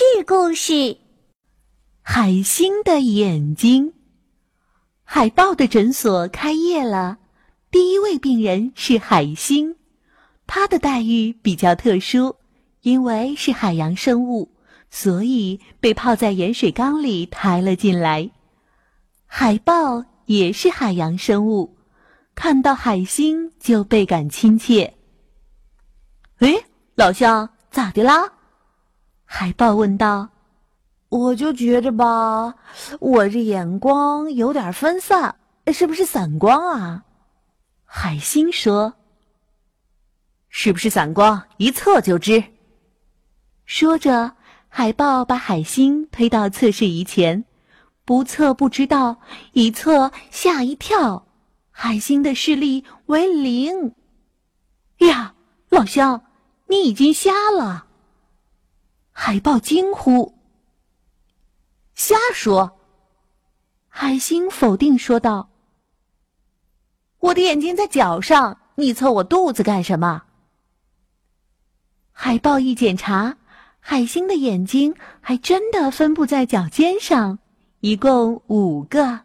趣故事：海星的眼睛。海豹的诊所开业了，第一位病人是海星，他的待遇比较特殊，因为是海洋生物，所以被泡在盐水缸里抬了进来。海豹也是海洋生物，看到海星就倍感亲切。哎，老乡，咋的啦？海豹问道：“我就觉着吧，我这眼光有点分散，是不是散光啊？”海星说：“是不是散光？一测就知。”说着，海豹把海星推到测试仪前，不测不知道，一测吓一跳，海星的视力为零。呀，老乡，你已经瞎了！海豹惊呼：“瞎说！”海星否定说道：“我的眼睛在脚上，你测我肚子干什么？”海豹一检查，海星的眼睛还真的分布在脚尖上，一共五个。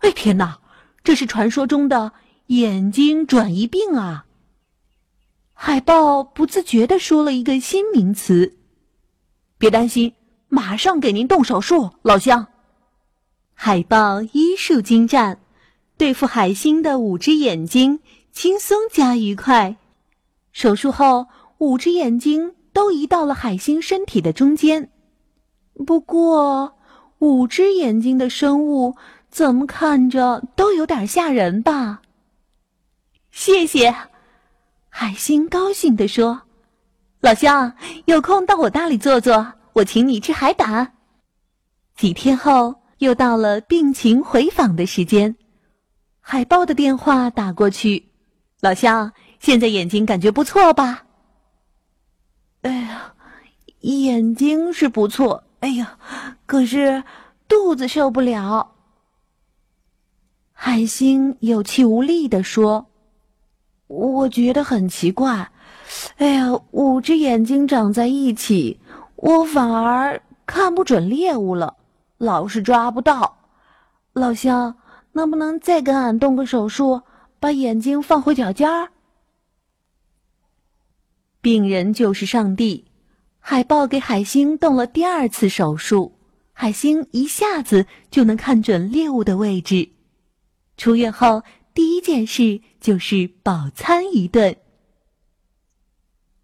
哎天哪，这是传说中的眼睛转移病啊！海豹不自觉地说了一个新名词。别担心，马上给您动手术，老乡。海豹医术精湛，对付海星的五只眼睛轻松加愉快。手术后，五只眼睛都移到了海星身体的中间。不过，五只眼睛的生物怎么看着都有点吓人吧？谢谢。海星高兴地说：“老乡，有空到我那里坐坐，我请你吃海胆。”几天后，又到了病情回访的时间，海豹的电话打过去：“老乡，现在眼睛感觉不错吧？”“哎呀，眼睛是不错，哎呀，可是肚子受不了。”海星有气无力地说。我觉得很奇怪，哎呀，五只眼睛长在一起，我反而看不准猎物了，老是抓不到。老乡，能不能再给俺动个手术，把眼睛放回脚尖儿？病人就是上帝，海豹给海星动了第二次手术，海星一下子就能看准猎物的位置。出院后。第一件事就是饱餐一顿。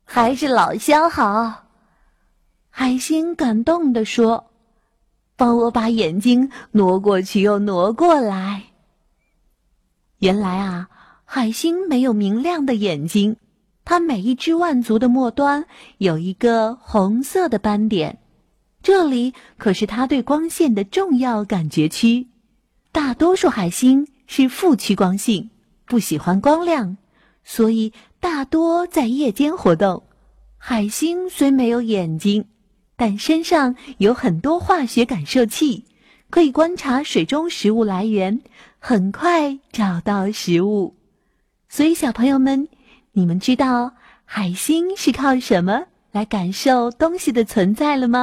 还是老乡好，海星感动地说：“帮我把眼睛挪过去又挪过来。”原来啊，海星没有明亮的眼睛，它每一只腕足的末端有一个红色的斑点，这里可是它对光线的重要感觉区。大多数海星。是负趋光性，不喜欢光亮，所以大多在夜间活动。海星虽没有眼睛，但身上有很多化学感受器，可以观察水中食物来源，很快找到食物。所以，小朋友们，你们知道海星是靠什么来感受东西的存在了吗？